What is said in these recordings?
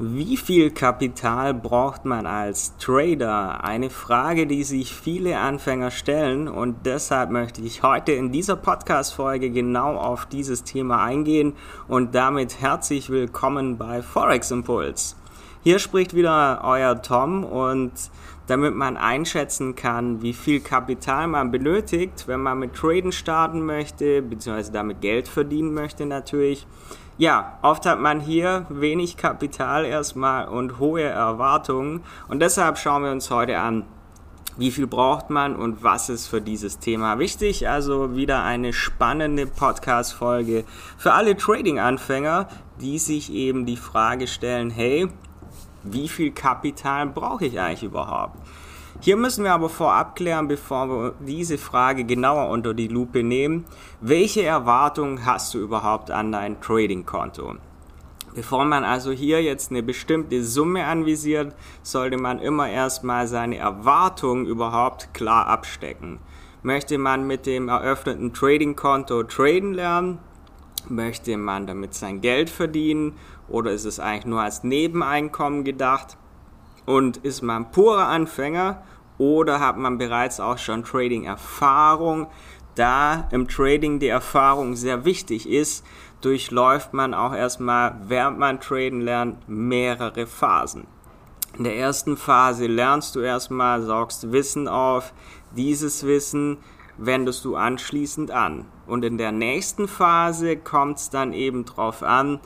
Wie viel Kapital braucht man als Trader? Eine Frage, die sich viele Anfänger stellen und deshalb möchte ich heute in dieser Podcast-Folge genau auf dieses Thema eingehen und damit herzlich willkommen bei Forex Impuls. Hier spricht wieder euer Tom und damit man einschätzen kann, wie viel Kapital man benötigt, wenn man mit Traden starten möchte, beziehungsweise damit Geld verdienen möchte natürlich, ja, oft hat man hier wenig Kapital erstmal und hohe Erwartungen. Und deshalb schauen wir uns heute an, wie viel braucht man und was ist für dieses Thema wichtig. Also wieder eine spannende Podcast-Folge für alle Trading-Anfänger, die sich eben die Frage stellen, hey, wie viel Kapital brauche ich eigentlich überhaupt? Hier müssen wir aber vorab klären, bevor wir diese Frage genauer unter die Lupe nehmen, welche Erwartungen hast du überhaupt an dein Trading-Konto? Bevor man also hier jetzt eine bestimmte Summe anvisiert, sollte man immer erstmal seine Erwartungen überhaupt klar abstecken. Möchte man mit dem eröffneten Trading-Konto traden lernen? Möchte man damit sein Geld verdienen? Oder ist es eigentlich nur als Nebeneinkommen gedacht? Und ist man purer Anfänger oder hat man bereits auch schon Trading-Erfahrung? Da im Trading die Erfahrung sehr wichtig ist, durchläuft man auch erstmal, während man traden lernt, mehrere Phasen. In der ersten Phase lernst du erstmal, saugst Wissen auf. Dieses Wissen wendest du anschließend an. Und in der nächsten Phase kommt es dann eben drauf an,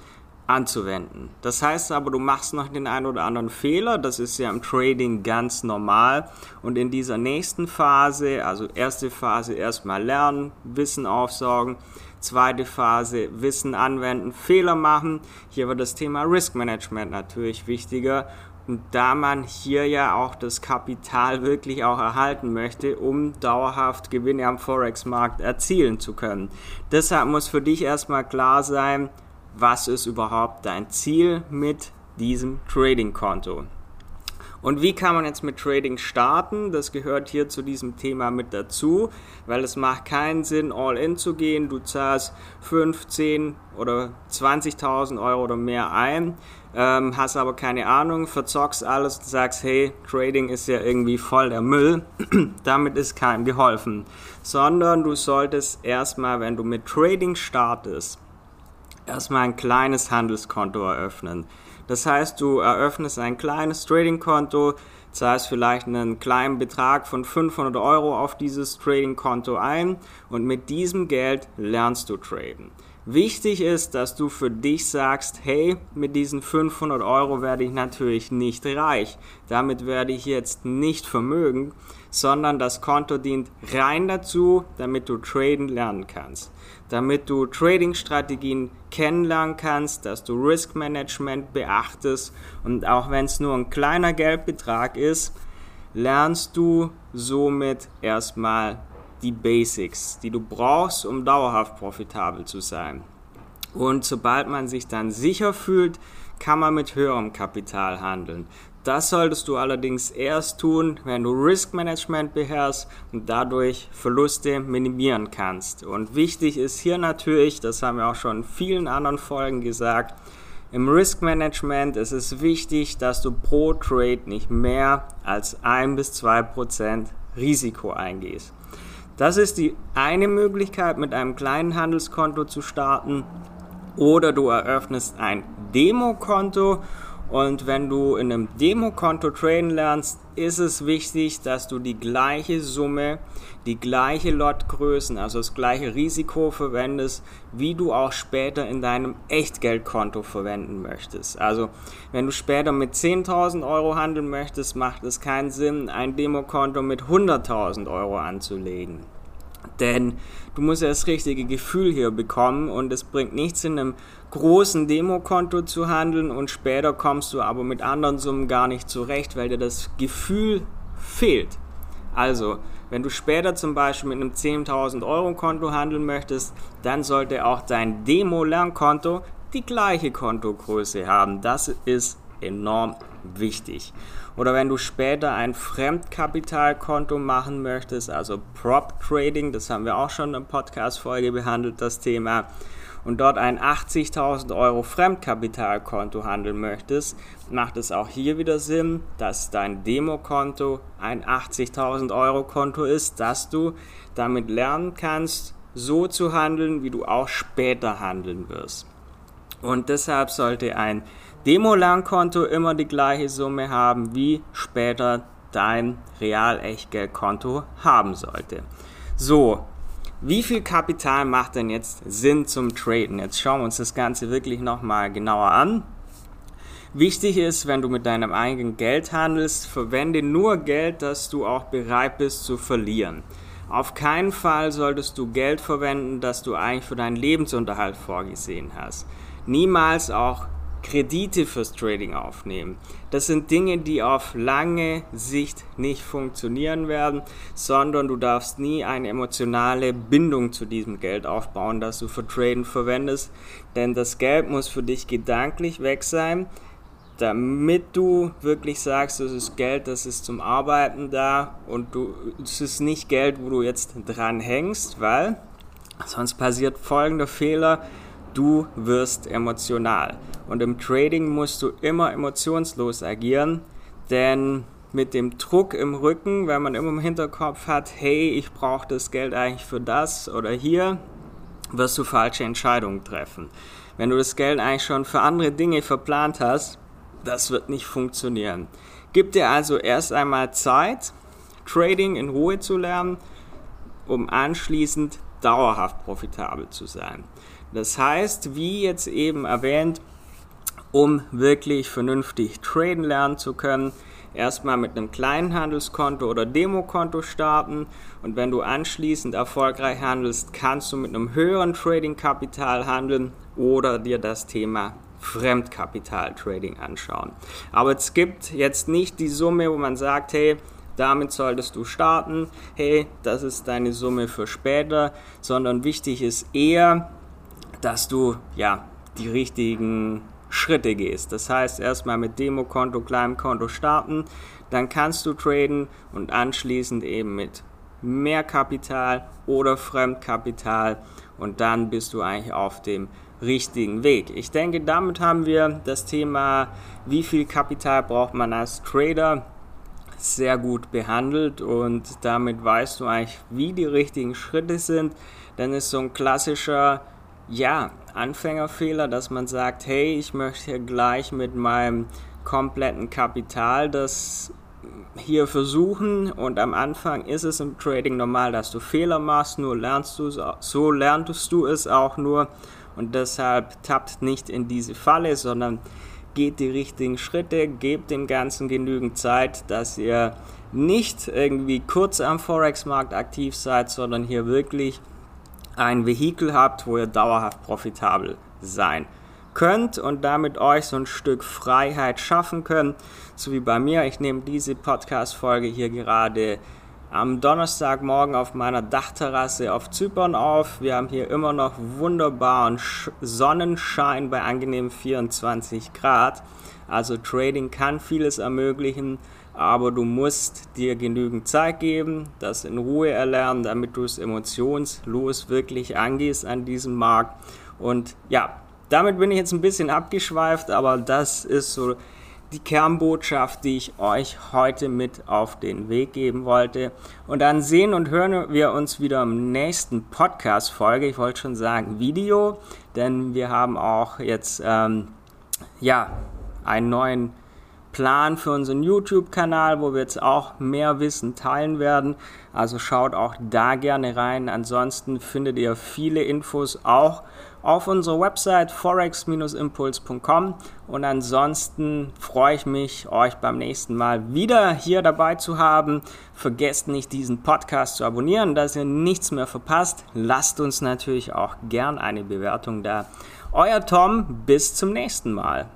anzuwenden. Das heißt aber, du machst noch den einen oder anderen Fehler, das ist ja im Trading ganz normal und in dieser nächsten Phase, also erste Phase erstmal lernen, Wissen aufsaugen, zweite Phase Wissen anwenden, Fehler machen. Hier wird das Thema Risk Management natürlich wichtiger und da man hier ja auch das Kapital wirklich auch erhalten möchte, um dauerhaft Gewinne am Forex-Markt erzielen zu können. Deshalb muss für dich erstmal klar sein, was ist überhaupt dein Ziel mit diesem Trading-Konto. Und wie kann man jetzt mit Trading starten? Das gehört hier zu diesem Thema mit dazu, weil es macht keinen Sinn, all in zu gehen. Du zahlst 15 oder 20.000 Euro oder mehr ein, ähm, hast aber keine Ahnung, verzockst alles und sagst, hey, Trading ist ja irgendwie voll der Müll. Damit ist keinem geholfen. Sondern du solltest erstmal, wenn du mit Trading startest, erstmal ein kleines Handelskonto eröffnen. Das heißt, du eröffnest ein kleines Trading-Konto, zahlst vielleicht einen kleinen Betrag von 500 Euro auf dieses Trading-Konto ein und mit diesem Geld lernst du traden. Wichtig ist, dass du für dich sagst, hey, mit diesen 500 Euro werde ich natürlich nicht reich. Damit werde ich jetzt nicht vermögen, sondern das Konto dient rein dazu, damit du traden lernen kannst. Damit du Trading-Strategien kennenlernen kannst, dass du Risk Management beachtest und auch wenn es nur ein kleiner Geldbetrag ist, lernst du somit erstmal die Basics, die du brauchst, um dauerhaft profitabel zu sein. Und sobald man sich dann sicher fühlt, kann man mit höherem Kapital handeln. Das solltest du allerdings erst tun, wenn du Risk Management beherrschst und dadurch Verluste minimieren kannst. Und wichtig ist hier natürlich, das haben wir auch schon in vielen anderen Folgen gesagt, im Risk Management ist es wichtig, dass du pro Trade nicht mehr als 1 bis 2 Prozent Risiko eingehst. Das ist die eine Möglichkeit, mit einem kleinen Handelskonto zu starten. Oder du eröffnest ein Demokonto und wenn du in einem Demokonto traden lernst, ist es wichtig, dass du die gleiche Summe, die gleiche Lotgrößen, also das gleiche Risiko verwendest, wie du auch später in deinem Echtgeldkonto verwenden möchtest. Also wenn du später mit 10.000 Euro handeln möchtest, macht es keinen Sinn, ein Demokonto mit 100.000 Euro anzulegen. Denn du musst ja das richtige Gefühl hier bekommen und es bringt nichts in einem großen Demokonto zu handeln und später kommst du aber mit anderen Summen gar nicht zurecht, weil dir das Gefühl fehlt. Also, wenn du später zum Beispiel mit einem 10.000 Euro Konto handeln möchtest, dann sollte auch dein Demo-Lernkonto die gleiche Kontogröße haben. Das ist enorm wichtig. Oder wenn du später ein Fremdkapitalkonto machen möchtest, also Prop Trading, das haben wir auch schon in Podcast-Folge behandelt, das Thema. und dort ein 80.000 Euro Fremdkapitalkonto handeln möchtest, macht es auch hier wieder Sinn, dass dein Demokonto ein 80.000 Euro Konto ist, dass du damit lernen kannst, so zu handeln, wie du auch später handeln wirst. Und deshalb sollte ein Demo-Lernkonto immer die gleiche Summe haben, wie später dein Real-Echtgeldkonto haben sollte. So, wie viel Kapital macht denn jetzt Sinn zum Traden? Jetzt schauen wir uns das Ganze wirklich nochmal genauer an. Wichtig ist, wenn du mit deinem eigenen Geld handelst, verwende nur Geld, das du auch bereit bist zu verlieren. Auf keinen Fall solltest du Geld verwenden, das du eigentlich für deinen Lebensunterhalt vorgesehen hast. Niemals auch Kredite fürs Trading aufnehmen. Das sind Dinge, die auf lange Sicht nicht funktionieren werden, sondern du darfst nie eine emotionale Bindung zu diesem Geld aufbauen, das du für Traden verwendest, denn das Geld muss für dich gedanklich weg sein, damit du wirklich sagst, das ist Geld, das ist zum Arbeiten da und du, es ist nicht Geld, wo du jetzt dran hängst, weil sonst passiert folgender Fehler, du wirst emotional. Und im Trading musst du immer emotionslos agieren, denn mit dem Druck im Rücken, wenn man immer im Hinterkopf hat, hey, ich brauche das Geld eigentlich für das oder hier, wirst du falsche Entscheidungen treffen. Wenn du das Geld eigentlich schon für andere Dinge verplant hast, das wird nicht funktionieren. Gib dir also erst einmal Zeit, Trading in Ruhe zu lernen, um anschließend dauerhaft profitabel zu sein. Das heißt, wie jetzt eben erwähnt, um wirklich vernünftig traden lernen zu können, erstmal mit einem kleinen Handelskonto oder Demokonto starten. Und wenn du anschließend erfolgreich handelst, kannst du mit einem höheren Trading-Kapital handeln oder dir das Thema Fremdkapital-Trading anschauen. Aber es gibt jetzt nicht die Summe, wo man sagt, hey, damit solltest du starten, hey, das ist deine Summe für später, sondern wichtig ist eher, dass du ja die richtigen Schritte gehst. Das heißt, erstmal mit Demokonto, kleinem Konto starten, dann kannst du traden und anschließend eben mit mehr Kapital oder Fremdkapital und dann bist du eigentlich auf dem richtigen Weg. Ich denke, damit haben wir das Thema, wie viel Kapital braucht man als Trader, sehr gut behandelt und damit weißt du eigentlich, wie die richtigen Schritte sind. Denn es ist so ein klassischer, ja, Anfängerfehler, dass man sagt, hey, ich möchte gleich mit meinem kompletten Kapital das hier versuchen und am Anfang ist es im Trading normal, dass du Fehler machst, nur lernst du so lernst du es auch nur und deshalb tappt nicht in diese Falle, sondern geht die richtigen Schritte, gebt dem Ganzen genügend Zeit, dass ihr nicht irgendwie kurz am Forex-Markt aktiv seid, sondern hier wirklich ein Vehikel habt, wo ihr dauerhaft profitabel sein könnt und damit euch so ein Stück Freiheit schaffen könnt, so wie bei mir. Ich nehme diese Podcast-Folge hier gerade am Donnerstagmorgen auf meiner Dachterrasse auf Zypern auf. Wir haben hier immer noch wunderbaren Sonnenschein bei angenehmen 24 Grad. Also Trading kann vieles ermöglichen, aber du musst dir genügend Zeit geben, das in Ruhe erlernen, damit du es emotionslos wirklich angehst an diesem Markt. Und ja, damit bin ich jetzt ein bisschen abgeschweift, aber das ist so die Kernbotschaft, die ich euch heute mit auf den Weg geben wollte. Und dann sehen und hören wir uns wieder im nächsten Podcast-Folge. Ich wollte schon sagen Video, denn wir haben auch jetzt ähm, ja einen neuen Plan für unseren YouTube-Kanal, wo wir jetzt auch mehr Wissen teilen werden. Also schaut auch da gerne rein. Ansonsten findet ihr viele Infos auch auf unserer Website forex-impuls.com und ansonsten freue ich mich, euch beim nächsten Mal wieder hier dabei zu haben. Vergesst nicht, diesen Podcast zu abonnieren, dass ihr nichts mehr verpasst. Lasst uns natürlich auch gern eine Bewertung da. Euer Tom, bis zum nächsten Mal.